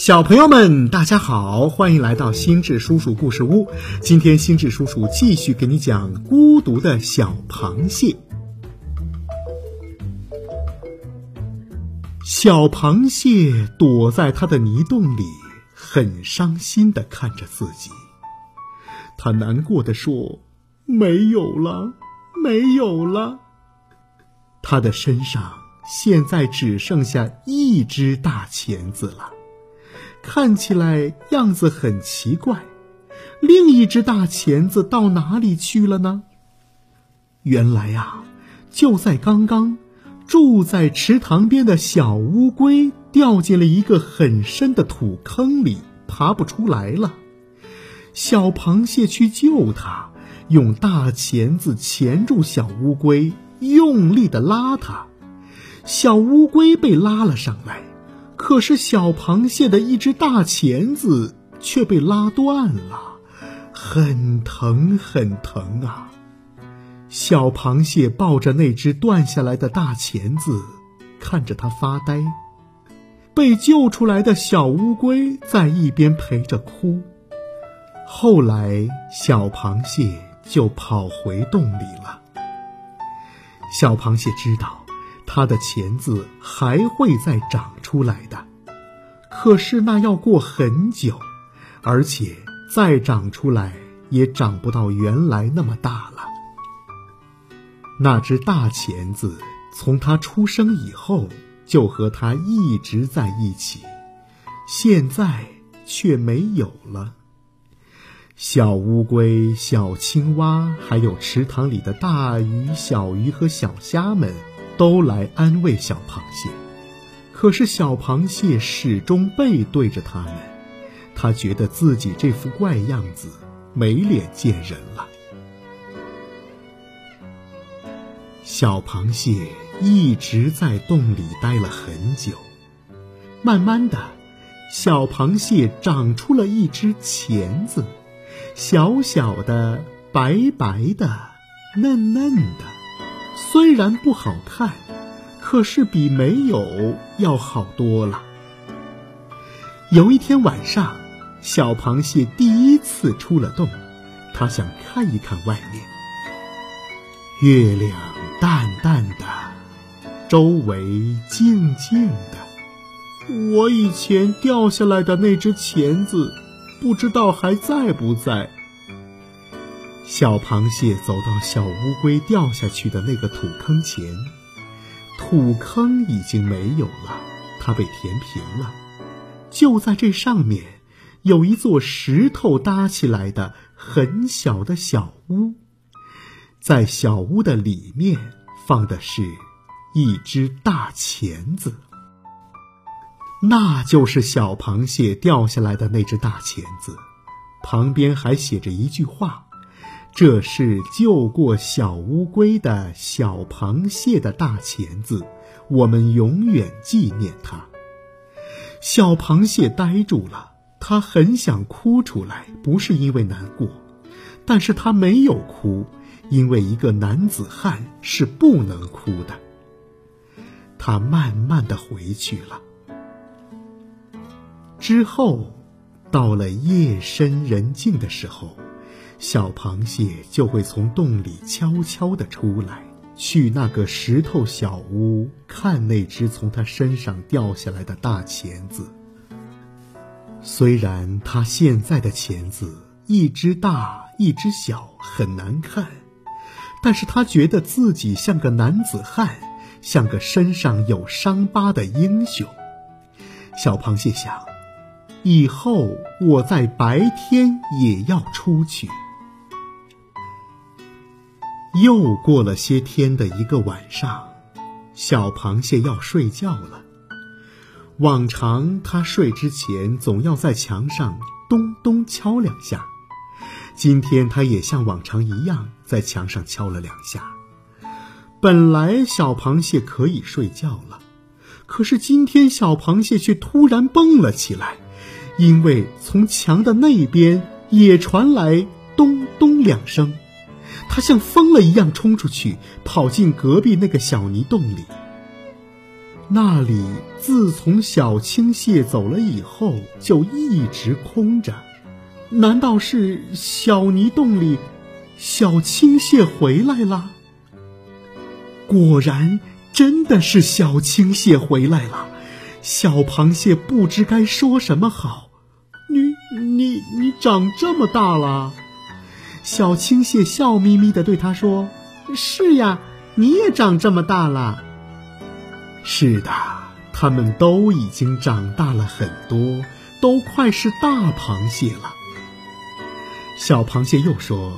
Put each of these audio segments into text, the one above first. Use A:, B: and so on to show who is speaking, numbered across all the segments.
A: 小朋友们，大家好，欢迎来到心智叔叔故事屋。今天，心智叔叔继续给你讲《孤独的小螃蟹》。小螃蟹躲在它的泥洞里，很伤心的看着自己。它难过的说：“没有了，没有了。”它的身上现在只剩下一只大钳子了。看起来样子很奇怪，另一只大钳子到哪里去了呢？原来啊，就在刚刚，住在池塘边的小乌龟掉进了一个很深的土坑里，爬不出来了。小螃蟹去救它，用大钳子钳住小乌龟，用力的拉它，小乌龟被拉了上来。可是小螃蟹的一只大钳子却被拉断了，很疼很疼啊！小螃蟹抱着那只断下来的大钳子，看着它发呆。被救出来的小乌龟在一边陪着哭。后来，小螃蟹就跑回洞里了。小螃蟹知道。它的钳子还会再长出来的，可是那要过很久，而且再长出来也长不到原来那么大了。那只大钳子从它出生以后就和它一直在一起，现在却没有了。小乌龟、小青蛙，还有池塘里的大鱼、小鱼和小虾们。都来安慰小螃蟹，可是小螃蟹始终背对着他们，他觉得自己这副怪样子没脸见人了。小螃蟹一直在洞里待了很久，慢慢的，小螃蟹长出了一只钳子，小小的、白白的、嫩嫩的。虽然不好看，可是比没有要好多了。有一天晚上，小螃蟹第一次出了洞，它想看一看外面。月亮淡淡的，周围静静的。我以前掉下来的那只钳子，不知道还在不在。小螃蟹走到小乌龟掉下去的那个土坑前，土坑已经没有了，它被填平了。就在这上面，有一座石头搭起来的很小的小屋，在小屋的里面放的是一只大钳子，那就是小螃蟹掉下来的那只大钳子，旁边还写着一句话。这是救过小乌龟的小螃蟹的大钳子，我们永远纪念它。小螃蟹呆住了，它很想哭出来，不是因为难过，但是它没有哭，因为一个男子汉是不能哭的。他慢慢的回去了。之后，到了夜深人静的时候。小螃蟹就会从洞里悄悄地出来，去那个石头小屋看那只从它身上掉下来的大钳子。虽然它现在的钳子一只大一只小，很难看，但是它觉得自己像个男子汉，像个身上有伤疤的英雄。小螃蟹想，以后我在白天也要出去。又过了些天的一个晚上，小螃蟹要睡觉了。往常它睡之前总要在墙上咚咚敲两下，今天它也像往常一样在墙上敲了两下。本来小螃蟹可以睡觉了，可是今天小螃蟹却突然蹦了起来，因为从墙的那边也传来咚咚两声。他像疯了一样冲出去，跑进隔壁那个小泥洞里。那里自从小青蟹走了以后，就一直空着。难道是小泥洞里小青蟹回来了？果然，真的是小青蟹回来了。小螃蟹不知该说什么好。你、你、你长这么大了？小青蟹笑眯眯的对他说：“
B: 是呀，你也长这么大了。”
A: 是的，他们都已经长大了很多，都快是大螃蟹了。小螃蟹又说：“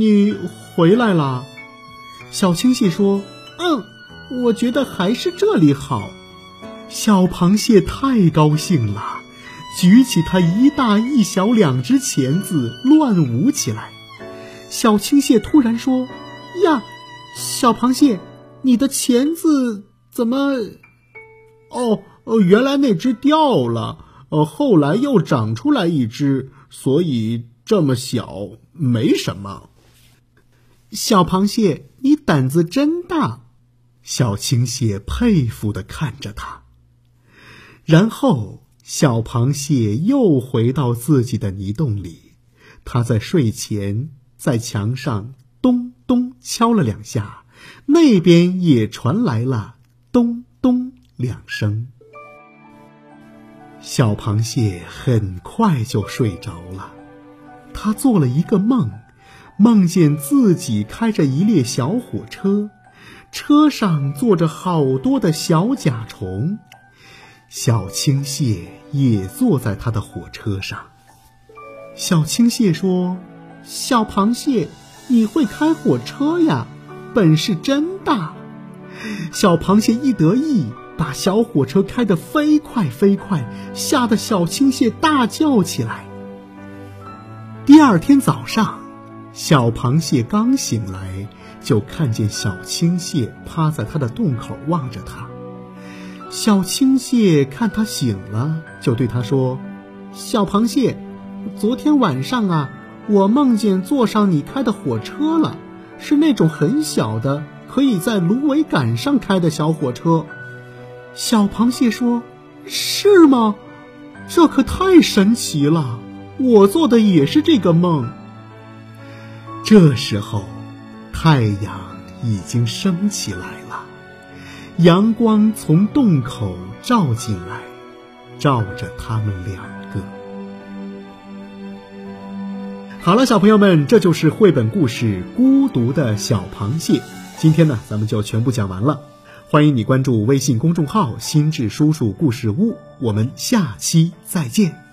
A: 你回来了。”小青蟹说：“
B: 嗯，我觉得还是这里好。”
A: 小螃蟹太高兴了，举起它一大一小两只钳子乱舞起来。小青蟹突然说：“
B: 呀，小螃蟹，你的钳子……”怎么？
A: 哦哦，原来那只掉了，呃，后来又长出来一只，所以这么小，没什么。
B: 小螃蟹，你胆子真大！
A: 小青蟹佩服的看着它。然后，小螃蟹又回到自己的泥洞里，它在睡前在墙上咚咚敲了两下，那边也传来了。咚咚两声，小螃蟹很快就睡着了。它做了一个梦，梦见自己开着一列小火车，车上坐着好多的小甲虫。小青蟹也坐在他的火车上。小青蟹说：“
B: 小螃蟹，你会开火车呀？本事真大！”
A: 小螃蟹一得意，把小火车开得飞快飞快，吓得小青蟹大叫起来。第二天早上，小螃蟹刚醒来，就看见小青蟹趴在它的洞口望着它。小青蟹看它醒了，就对它说：“
B: 小螃蟹，昨天晚上啊，我梦见坐上你开的火车了，是那种很小的。”可以在芦苇杆上开的小火车，
A: 小螃蟹说：“是吗？这可太神奇了！我做的也是这个梦。”这时候，太阳已经升起来了，阳光从洞口照进来，照着他们两个。好了，小朋友们，这就是绘本故事《孤独的小螃蟹》。今天呢，咱们就全部讲完了。欢迎你关注微信公众号“心智叔叔故事屋”，我们下期再见。